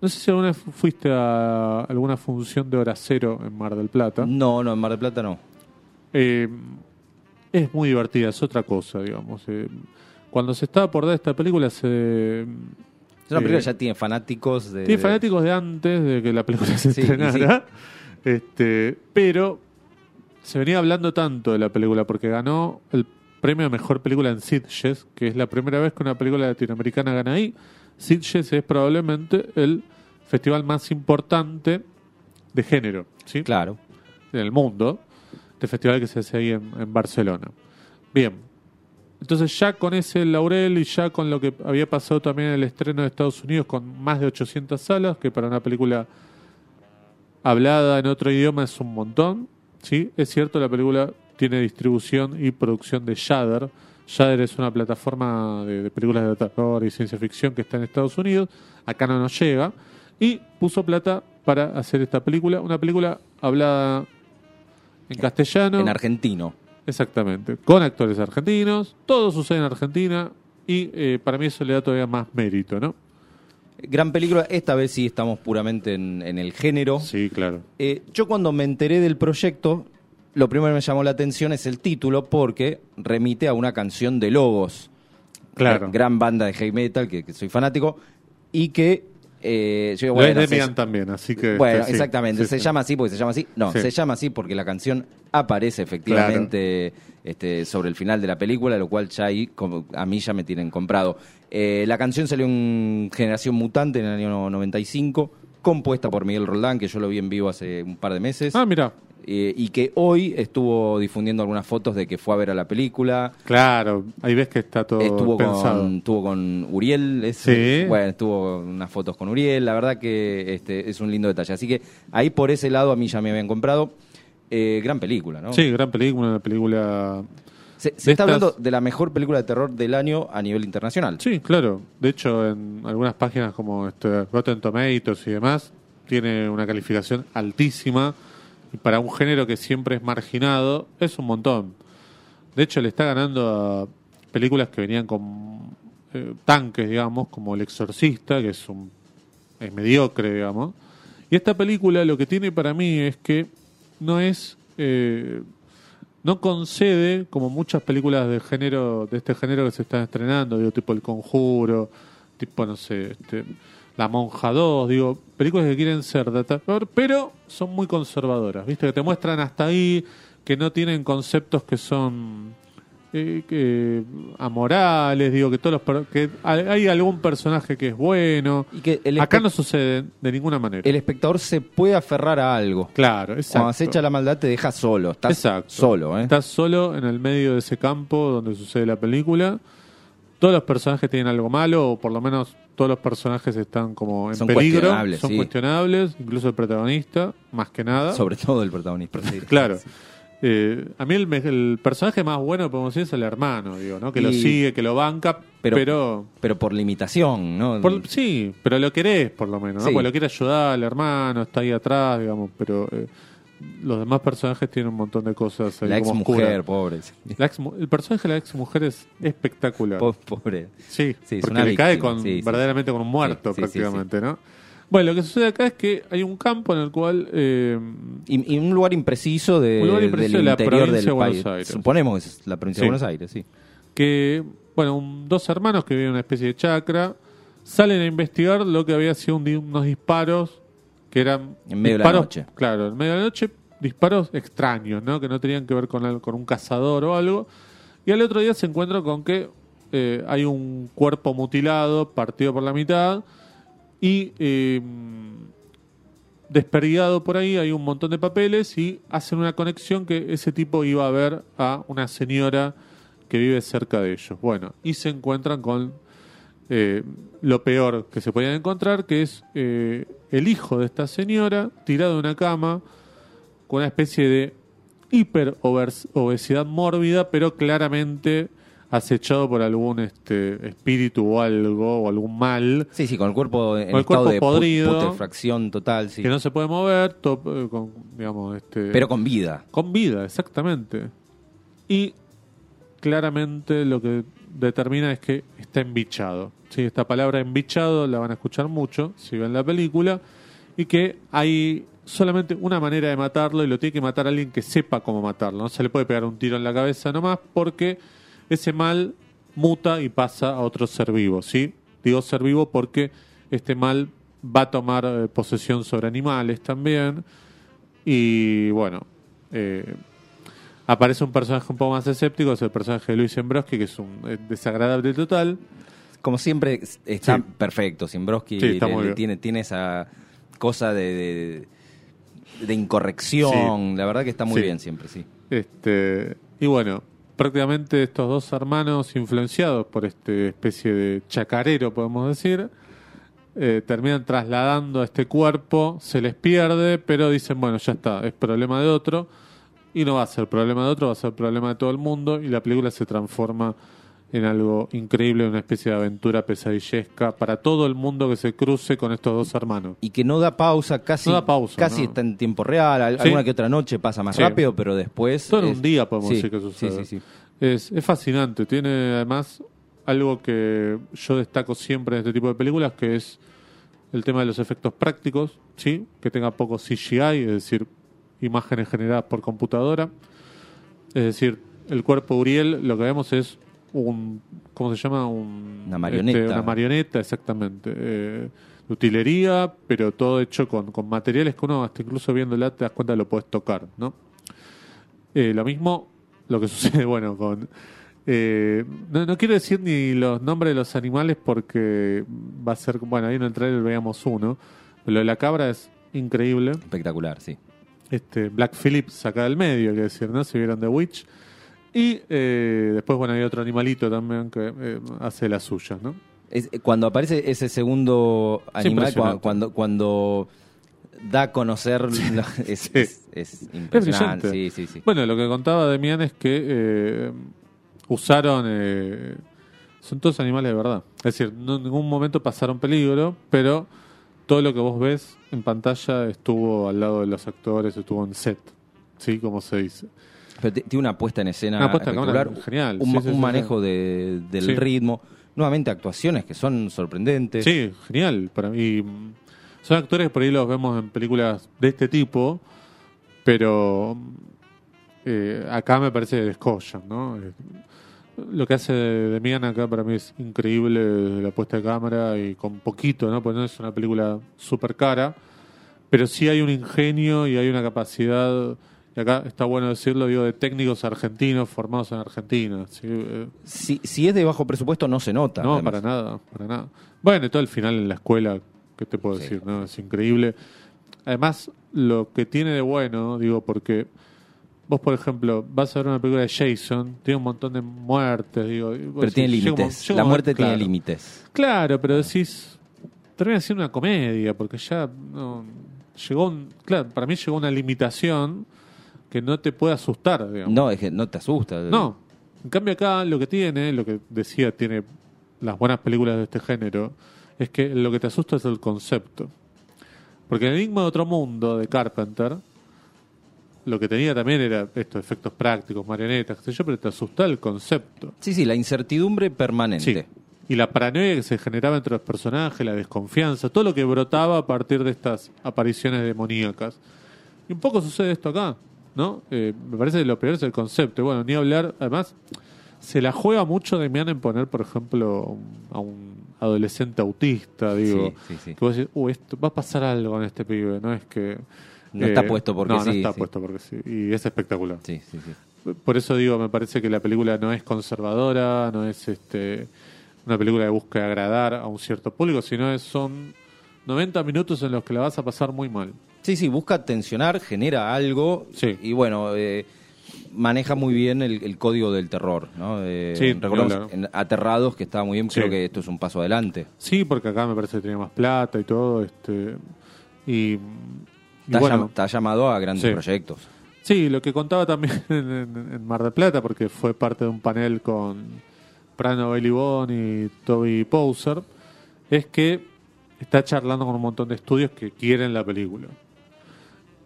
No sé si alguna vez fuiste a alguna función de hora cero en Mar del Plata. No, no, en Mar del Plata no. Eh, es muy divertida, es otra cosa, digamos. Eh, cuando se estaba por dar esta película se... Es una película que ya tiene fanáticos de... Tiene fanáticos de antes de que la película se estrenara. Este, pero se venía hablando tanto de la película porque ganó el premio a mejor película en Sitges, que es la primera vez que una película latinoamericana gana ahí. Sitges es probablemente el festival más importante de género, ¿sí? Claro. En el mundo este festival que se hace ahí en, Barcelona. Bien, entonces ya con ese laurel y ya con lo que había pasado también en el estreno de Estados Unidos con más de 800 salas, que para una película hablada en otro idioma es un montón, ¿sí? Es cierto, la película tiene distribución y producción de Shudder. Shudder es una plataforma de, películas de terror y ciencia ficción que está en Estados Unidos. Acá no nos llega. Y puso plata para hacer esta película. Una película hablada en castellano. En argentino. Exactamente. Con actores argentinos. Todo sucede en Argentina. Y eh, para mí eso le da todavía más mérito, ¿no? Gran película. Esta vez sí estamos puramente en, el género. Sí, claro. Eh, yo cuando me enteré del proyecto, lo primero que me llamó la atención es el título porque remite a una canción de Logos. Claro. Gran banda de heavy metal, que soy fanático, y que eh, yo, bueno, es también, así que... Bueno, exactamente, se llama así porque se llama así. No, se llama así porque la canción aparece efectivamente este, sobre el final de la película, lo cual ya ahí a mí ya me tienen comprado. Eh, la canción salió en Generación Mutante en el año 95, compuesta por Miguel Roldán, que yo lo vi en vivo hace un par de meses. Ah, mira. Eh, y que hoy estuvo difundiendo algunas fotos de que fue a ver a la película. Claro, ahí ves que está todo estuvo pensado. Con, estuvo con Uriel, sí. bueno, estuvo unas fotos con Uriel, la verdad que este, es un lindo detalle. Así que ahí por ese lado a mí ya me habían comprado. Eh, gran película, ¿no? Sí, gran película, una película... Se, está hablando de la mejor película de terror del año a nivel internacional. Sí, claro. De hecho, en algunas páginas como este, Rotten Tomatoes y demás, tiene una calificación altísima y para un género que siempre es marginado, es un montón. De hecho, le está ganando a películas que venían con eh, tanques, digamos, como El Exorcista, que es un es mediocre, digamos. Y esta película lo que tiene para mí es que no es eh, no concede como muchas películas de género de este género que se están estrenando, digo tipo El Conjuro, tipo no sé, este la Monja 2, digo, películas que quieren ser de terror, pero son muy conservadoras, ¿viste? Que te muestran hasta ahí, que no tienen conceptos que son eh, que, amorales, digo, que todos los que hay algún personaje que es bueno. Y que Acá no sucede de ninguna manera. El espectador se puede aferrar a algo. Claro, exacto. Cuando acecha la maldad te deja solo, estás solo, ¿eh? Estás solo en el medio de ese campo donde sucede la película. Todos los personajes tienen algo malo, o por lo menos todos los personajes están como en peligro, son cuestionables, incluso el protagonista, más que nada. Sobre todo el protagonista. claro. Eh, a mí el, personaje más bueno, podemos decir, es el hermano, digo, ¿no? Que lo sigue, que lo banca, pero... Pero, por limitación, ¿no? sí, pero lo querés, por lo menos, ¿no? Porque lo quiere ayudar al hermano, está ahí atrás, digamos, pero... Eh, los demás personajes tienen un montón de cosas. la ex mujer, pobre. el personaje de la ex mujer es espectacular. pobre. Sí, porque le cae con, verdaderamente con un muerto prácticamente, ¿no? Bueno, lo que sucede acá es que hay un campo en el cual... Eh, y, un lugar impreciso, de, del interior del país. Suponemos que es la provincia de Buenos Aires, sí. Que, bueno, dos hermanos que viven en una especie de chacra salen a investigar lo que había sido unos disparos que eran en medio de la noche. Claro, en medio de la noche disparos extraños, ¿no? Que no tenían que ver con, con un cazador o algo. Y al otro día se encuentra con que eh, hay un cuerpo mutilado, partido por la mitad, y eh, desperdigado por ahí hay un montón de papeles y hacen una conexión que ese tipo iba a ver a una señora que vive cerca de ellos. Bueno, y se encuentran con eh, lo peor que se podían encontrar, que es eh, el hijo de esta señora tirado en una cama con una especie de hiper obesidad mórbida, pero claramente acechado por algún este espíritu o algo o algún mal. Sí, sí, con el cuerpo en el estado cuerpo de podrido, putrefacción total, sí. Que no se puede mover, eh, con, digamos, este, pero con vida. Con vida, exactamente. Y claramente lo que determina es que está embichado. ¿sí? Esta palabra embichado la van a escuchar mucho si ven la película y que hay solamente una manera de matarlo y lo tiene que matar alguien que sepa cómo matarlo. No se le puede pegar un tiro en la cabeza nomás porque ese mal muta y pasa a otro ser vivo, ¿sí? Digo ser vivo porque este mal va a tomar eh, posesión sobre animales también. Y bueno, eh, aparece un personaje un poco más escéptico, es el personaje de Luis Siembroski, que es un eh, desagradable total. Como siempre, está perfecto. Siembroski tiene, tiene esa cosa de, de, incorrección. La verdad que está muy bien siempre, sí. Este, y bueno, prácticamente estos dos hermanos influenciados por esta especie de chacarero, podemos decir, eh, terminan trasladando a este cuerpo, se les pierde, pero dicen, bueno, ya está, es problema de otro, y no va a ser problema de otro, va a ser problema de todo el mundo, y la película se transforma en algo increíble, una especie de aventura pesadillesca para todo el mundo que se cruce con estos dos hermanos. Y que no da pausa, casi, casi está en tiempo real, alguna que otra noche pasa más rápido, pero después... Todo un día podemos decir que sucede. Es, es fascinante, tiene además algo que yo destaco siempre en este tipo de películas, que es el tema de los efectos prácticos, ¿sí? que tenga poco CGI, es decir, imágenes generadas por computadora. Es decir, el cuerpo Uriel, lo que vemos es un, ¿cómo se llama? una marioneta. Este, una marioneta, exactamente. Eh, de utilería, pero todo hecho con, con, materiales que uno, hasta incluso viéndola, te das cuenta que lo puedes tocar, ¿no? Eh, lo mismo, lo que sucede, bueno, con... Eh, no, quiero decir ni los nombres de los animales porque va a ser, bueno, ahí en el trailer veíamos uno, lo de la cabra es increíble. Espectacular, sí. Este, Black Phillips acá del medio, hay que decir, ¿no? Si vieron The Witch. Y eh, después, bueno, hay otro animalito también que eh, hace la suya, ¿no? Es, eh, cuando aparece ese segundo animal, cuando, cuando, da a conocer, es, es, impresionante. Sí, sí, sí. Bueno, lo que contaba Demian es que usaron. son todos animales de verdad. Es decir, no, en ningún momento pasaron peligro, pero todo lo que vos ves en pantalla estuvo al lado de los actores, estuvo en set, ¿sí? Como se dice. Pero tiene una puesta en escena espectacular, genial. Un, manejo de, del ritmo. Nuevamente actuaciones que son sorprendentes. Sí, genial. Para mí son actores por ahí los vemos en películas de este tipo, pero eh, acá me parece descollan, ¿no? Lo que hace Demian acá para mí es increíble la puesta de cámara y con poquito, ¿no? Porque no es una película súper cara, pero sí hay un ingenio y hay una capacidad y acá está bueno decirlo, digo, de técnicos argentinos formados en Argentina. Eh. Si, si es de bajo presupuesto no se nota. No, para nada, para nada. Bueno, y todo el final en la escuela, ¿qué te puedo decir? no Es increíble. Además, lo que tiene de bueno, digo, porque vos, por ejemplo, vas a ver una película de Jason, tiene un montón de muertes, digo. Pero tiene límites. La muerte tiene límites. Claro, pero decís, termina siendo una comedia, porque ya no, llegó un, claro, para mí llegó una limitación que no te puede asustar. Digamos. No, es que no te asusta. No. En cambio acá lo que tiene, lo que decía, tiene las buenas películas de este género, es que lo que te asusta es el concepto. Porque el Enigma de Otro Mundo de Carpenter, lo que tenía también era estos efectos prácticos, marionetas, qué sé yo, pero te asusta el concepto. Sí, sí, la incertidumbre permanente. Y la paranoia que se generaba entre los personajes, la desconfianza, todo lo que brotaba a partir de estas apariciones demoníacas. Y un poco sucede esto acá. ¿no? Eh, me parece que lo peor es el concepto. Bueno, ni hablar, además, se la juega mucho de en poner, por ejemplo, a un adolescente autista, digo, que vos decís, uh, esto, va a pasar algo con este pibe, no es que... No está eh, puesto porque no, sí. No está puesto porque sí. Y es espectacular. Sí, sí, sí. por eso digo, me parece que la película no es conservadora, no es este una película que busca agradar a un cierto público, sino es, son 90 minutos en los que la vas a pasar muy mal. Sí, sí, busca tensionar, genera algo sí. y bueno, eh, maneja muy bien el, código del terror, ¿no? Eh, sí, en Aterrados, que estaba muy bien, creo que esto es un paso adelante. Sí, porque acá me parece que tenía más plata y todo, este y, está, llamado a grandes proyectos. Sí, lo que contaba también en, Mar del Plata, porque fue parte de un panel con Prano Belibón y Toby Pouser, es que está charlando con un montón de estudios que quieren la película.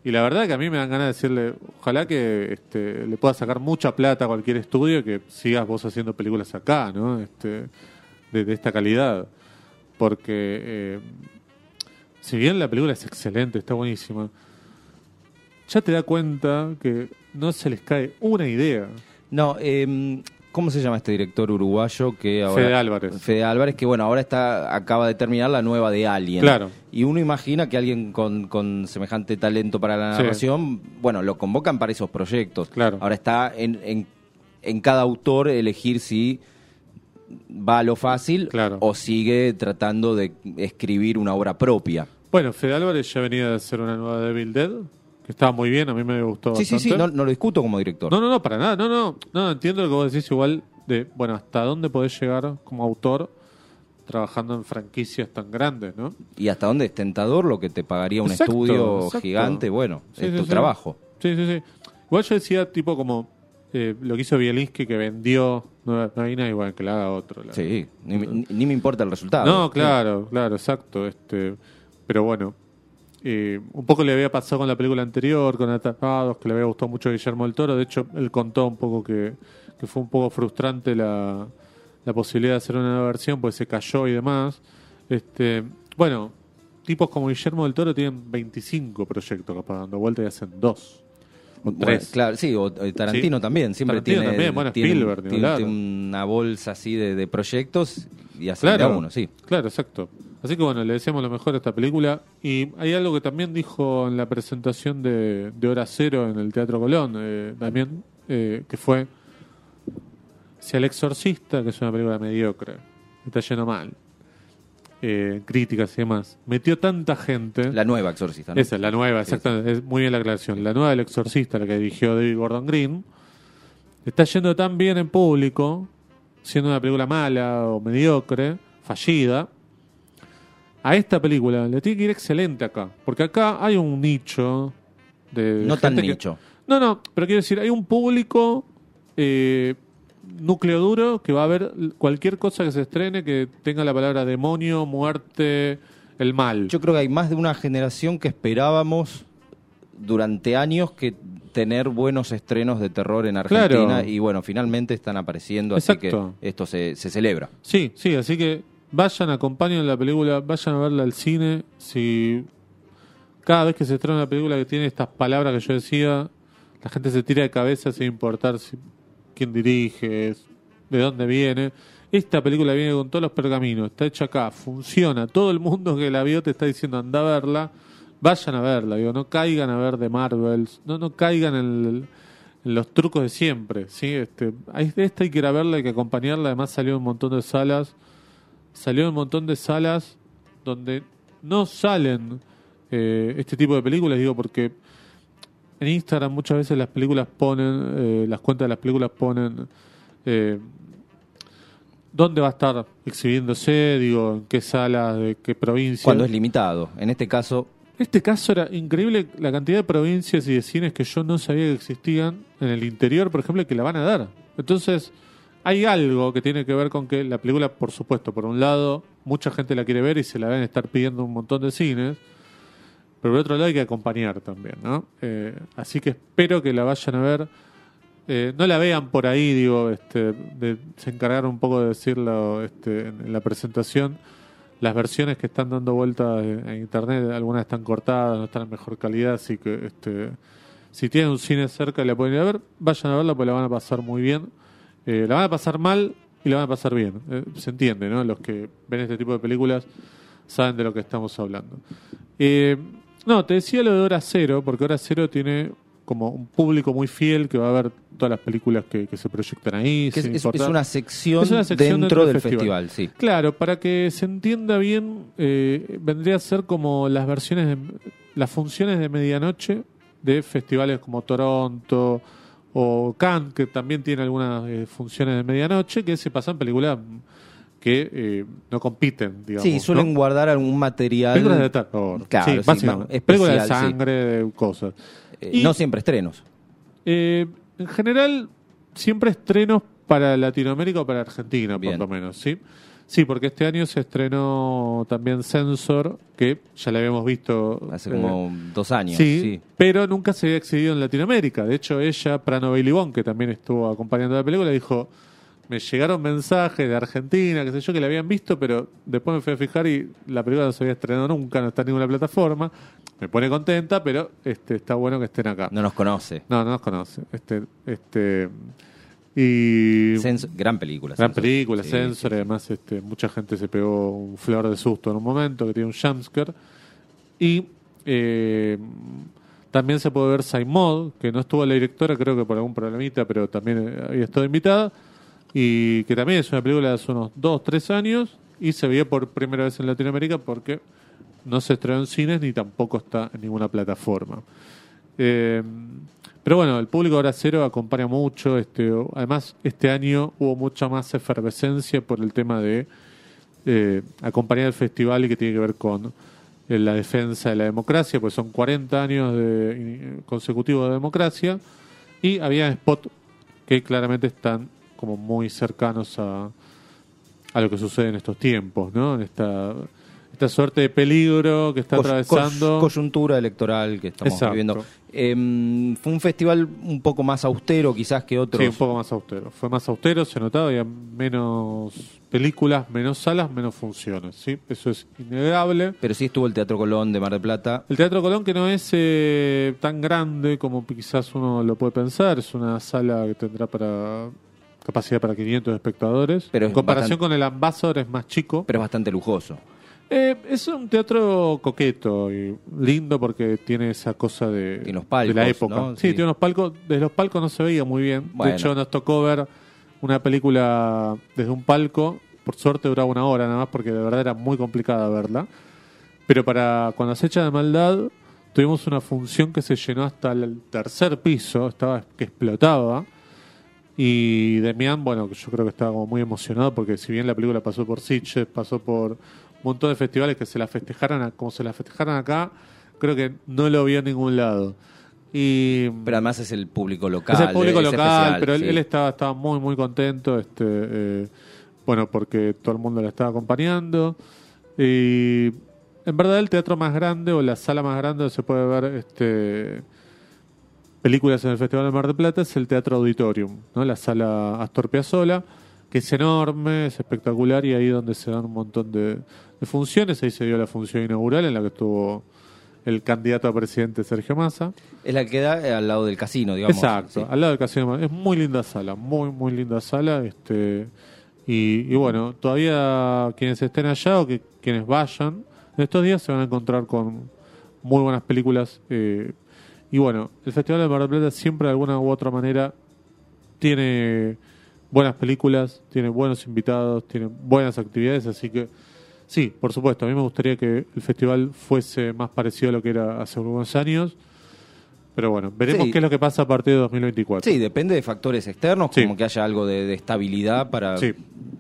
Y la verdad que a mí me dan ganas de decirle, ojalá que este, le pueda sacar mucha plata a cualquier estudio que sigas vos haciendo películas acá, ¿no? Este, de, esta calidad. Porque eh, si bien la película es excelente, está buenísima, ya te da cuenta que no se les cae una idea. No, eh, ¿Cómo se llama este director uruguayo que ahora Fede Álvarez. Fede Álvarez que bueno, ahora está acaba de terminar la nueva de Alien. Claro. Y uno imagina que alguien con, semejante talento para la narración, bueno, lo convocan para esos proyectos. Claro. Ahora está en, en, cada autor elegir si va a lo fácil o sigue tratando de escribir una obra propia. Bueno, Fede Álvarez ya venía de hacer una nueva Devil Dead estaba muy bien, a mí me gustó sí, Sí, sí, no, lo discuto como director. No, no, no, para nada, no, no, no, entiendo lo que vos decís igual de, bueno, hasta dónde podés llegar como autor trabajando en franquicias tan grandes, ¿no? Y hasta dónde es tentador lo que te pagaría un estudio gigante, bueno, es tu trabajo. Sí, sí, sí. Igual yo decía tipo como eh, lo que hizo Bielinski que vendió no, hay nadie igual que la haga otro. sí, ni, ni, me importa el resultado. No, claro, claro, exacto. Este, pero bueno, eh, un poco le había pasado con la película anterior, con Atrapados, que le había gustado mucho a Guillermo del Toro. De hecho, él contó un poco que, fue un poco frustrante la, posibilidad de hacer una nueva versión, pues se cayó y demás. Este, bueno, tipos como Guillermo del Toro tienen 25 proyectos capaz dando vuelta y hacen dos. Tres. claro, sí, o Tarantino también, siempre tiene, una bolsa así de, proyectos y hace uno, sí. Claro, exacto. Así que bueno, le deseamos lo mejor a esta película. Y hay algo que también dijo en la presentación de, Hora Cero en el Teatro Colón, eh, también, eh, que fue, si El Exorcista, que es una película mediocre, está lleno mal, eh, críticas y demás, metió tanta gente... La nueva Exorcista, Esa, la nueva, exactamente, es muy bien la aclaración. La nueva del Exorcista, la que dirigió David Gordon Green, está yendo tan bien en público, siendo una película mala o mediocre, fallida, a esta película le tiene que ir excelente acá. Porque acá hay un nicho de. No tan nicho. No, no, pero quiero decir, hay un público eh, núcleo duro que va a ver cualquier cosa que se estrene que tenga la palabra demonio, muerte, el mal. Yo creo que hay más de una generación que esperábamos durante años que tener buenos estrenos de terror en Argentina y bueno, finalmente están apareciendo, así que esto se, se celebra. Sí, sí, así que Vayan, acompañen la película, vayan a verla al cine. Si cada vez que se estrena una película que tiene estas palabras que yo decía, la gente se tira de cabeza sin importar si, quién dirige, de dónde viene. Esta película viene con todos los pergaminos, está hecha acá, funciona. Todo el mundo que la vio te está diciendo anda a verla. Vayan a verla, digo, no caigan a ver de Marvels, no, no caigan en, en los trucos de siempre. ¿sí? Este, esta hay que ir a verla, hay que acompañarla. Además, salió un montón de salas salió un montón de salas donde no salen eh, este tipo de películas, digo, porque en Instagram muchas veces las películas ponen, eh, las cuentas de las películas ponen eh, dónde va a estar exhibiéndose, digo, en qué sala, de qué provincia. Cuando es limitado. En este caso. Este caso era increíble la cantidad de provincias y de cines que yo no sabía que existían en el interior, por ejemplo, que la van a dar. Entonces, hay algo que tiene que ver con que la película, por supuesto, por un lado, mucha gente la quiere ver y se la deben estar pidiendo un montón de cines, pero por otro lado hay que acompañar también, ¿no? Eh, así que espero que la vayan a ver. Eh, no la vean por ahí, digo, este, se encargaron un poco de decirlo este, en, la presentación. Las versiones que están dando vuelta en, internet, algunas están cortadas, no están en mejor calidad, así que este, si tienen un cine cerca la pueden ir a ver, vayan a verla porque la van a pasar muy bien. Eh, la van a pasar mal y la van a pasar bien. Se entiende, ¿no? Los que ven este tipo de películas saben de lo que estamos hablando. No, te decía lo de Hora Cero, porque Hora Cero tiene como un público muy fiel que va a ver todas las películas que, se proyectan ahí. es, una sección, dentro, del festival. sí. Claro, para que se entienda bien, eh, vendría a ser como las versiones, de, las funciones de medianoche de festivales como Toronto o Cannes, que también tiene algunas eh, funciones de medianoche, que se pasan películas que eh, no compiten, digamos. Sí, suelen guardar algún material. Películas de terror. Claro, sí, películas de sangre, de cosas. Eh, no siempre estrenos. Eh, en general, siempre estrenos para Latinoamérica o para Argentina, por lo menos, ¿sí? Sí, porque este año se estrenó también Sensor, que ya la habíamos visto. Hace como dos años. Sí, pero nunca se había exhibido en Latinoamérica. De hecho, ella, Prano Bailibón, que también estuvo acompañando la película, dijo: me llegaron mensajes de Argentina, qué sé yo, que la habían visto, pero después me fui a fijar y la película no se había estrenado nunca, no está en ninguna plataforma. Me pone contenta, pero este está bueno que estén acá. No nos conoce. No, no nos conoce. Este, este y gran película. Gran película, Sensor, además este, mucha gente se pegó un flor de susto en un momento, que tiene un jumpscare. Y eh, también se puede ver Saimod, que no estuvo la directora, creo que por algún problemita, pero también había estado invitada y que también es una película de hace unos 2, 3 años y se veía por primera vez en Latinoamérica porque no se estrenó en cines ni tampoco está en ninguna plataforma. Eh, pero bueno, el público ahora cero acompaña mucho. Este, además, este año hubo mucha más efervescencia por el tema de eh, acompañar el festival y que tiene que ver con eh, la defensa de la democracia, pues son 40 años de, consecutivos de democracia y había spots que claramente están como muy cercanos a, a lo que sucede en estos tiempos, ¿no? En esta, esta suerte de peligro que está atravesando. coyuntura electoral que estamos viviendo. Em, fue un festival un poco más austero quizás que otros. Sí, un poco más austero. Fue más austero, se notaba, había menos películas, menos salas, menos funciones. ¿sí? Eso es innegable. Pero sí estuvo el Teatro Colón de Mar del Plata. El Teatro Colón que no es eh, tan grande como quizás uno lo puede pensar, es una sala que tendrá para capacidad para 500 espectadores. Pero en comparación con el Ambassador es más chico. Pero es bastante lujoso. Eh, es un teatro coqueto y lindo porque tiene esa cosa de, la época. Sí, tiene unos palcos. Desde los palcos no se veía muy bien. De hecho, nos tocó ver una película desde un palco. Por suerte duraba una hora nada más porque de verdad era muy complicada verla. Pero para cuando se echa de maldad, tuvimos una función que se llenó hasta el tercer piso, estaba que explotaba. Y Demian, bueno, yo creo que estaba como muy emocionado porque si bien la película pasó por Sitges, pasó por un montón de festivales que se la festejaron como se la festejaron acá, creo que no lo vio en ningún lado. Y, pero además es el público local. Es el público local, pero él, estaba, estaba muy, muy contento. Este, eh, bueno, porque todo el mundo la estaba acompañando. Y en verdad el teatro más grande o la sala más grande se puede ver este películas en el Festival de Mar del Plata es el Teatro Auditorium, ¿no? la sala Astor Piazzolla, que es enorme, es espectacular y ahí donde se dan un montón de, funciones. Ahí se dio la función inaugural en la que estuvo el candidato a presidente Sergio Massa. Es la que da al lado del casino, digamos. Exacto, al lado del casino. Es muy linda sala, muy, muy linda sala. este Y, bueno, todavía quienes estén allá o que quienes vayan, en estos días se van a encontrar con muy buenas películas. Eh, y bueno, el Festival de Mar del Plata siempre de alguna u otra manera tiene buenas películas, tiene buenos invitados, tiene buenas actividades, así que sí, por supuesto, a mí me gustaría que el festival fuese más parecido a lo que era hace algunos años. Pero bueno, veremos qué es lo que pasa a partir de 2024. Sí, depende de factores externos, como que haya algo de, estabilidad para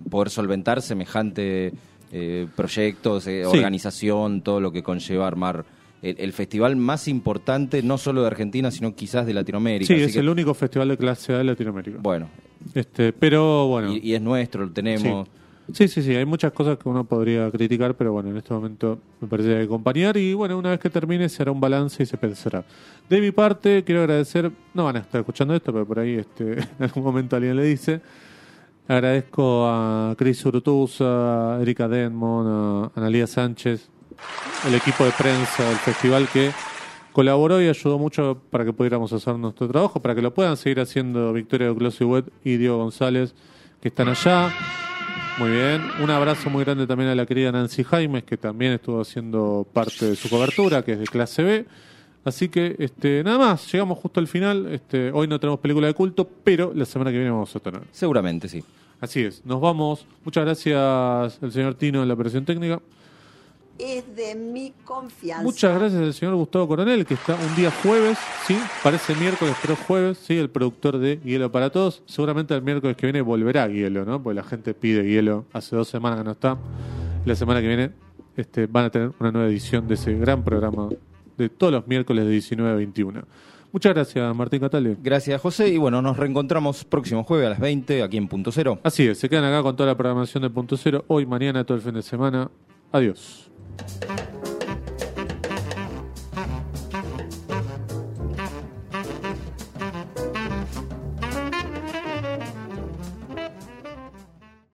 poder solventar semejante eh, proyectos, eh, organización, todo lo que conlleva armar el, festival más importante, no solo de Argentina, sino quizás de Latinoamérica. Sí, es el único festival de clase A de Latinoamérica. Bueno. Este, pero bueno. Y, es nuestro, lo tenemos. Sí. sí. sí, hay muchas cosas que uno podría criticar, pero bueno, en este momento me parece que acompañar y bueno, una vez que termine se hará un balance y se pensará. De mi parte, quiero agradecer, no van a estar escuchando esto, pero por ahí este, en algún momento alguien le dice, agradezco a Cris Urtuza, a Erika Denmon, a Analia Sánchez, el equipo de prensa del festival que colaboró y ayudó mucho para que pudiéramos hacer nuestro trabajo, para que lo puedan seguir haciendo Victoria de Wet y Diego González, que están allá. Muy bien. Un abrazo muy grande también a la querida Nancy Jaimes, que también estuvo haciendo parte de su cobertura, que es de clase B. Así que este, nada más, llegamos justo al final. Este, hoy no tenemos película de culto, pero la semana que viene vamos a tener. Seguramente, sí. Así es, nos vamos. Muchas gracias al señor Tino en la operación técnica. Es de mi confianza. Muchas gracias al señor Gustavo Coronel, que está un día jueves, ¿sí? Parece miércoles, pero jueves, ¿sí? El productor de Hielo para Todos. Seguramente el miércoles que viene volverá Hielo, ¿no? Porque la gente pide Hielo. Hace dos semanas que no está. La semana que viene este, van a tener una nueva edición de ese gran programa de todos los miércoles de 19 a 21. Muchas gracias, Martín Catale. Gracias, José. Y bueno, nos reencontramos próximo jueves a las 20 aquí en Punto Cero. Así es, se quedan acá con toda la programación de Punto Cero. Hoy, mañana, todo el fin de semana. Adiós. Thank you.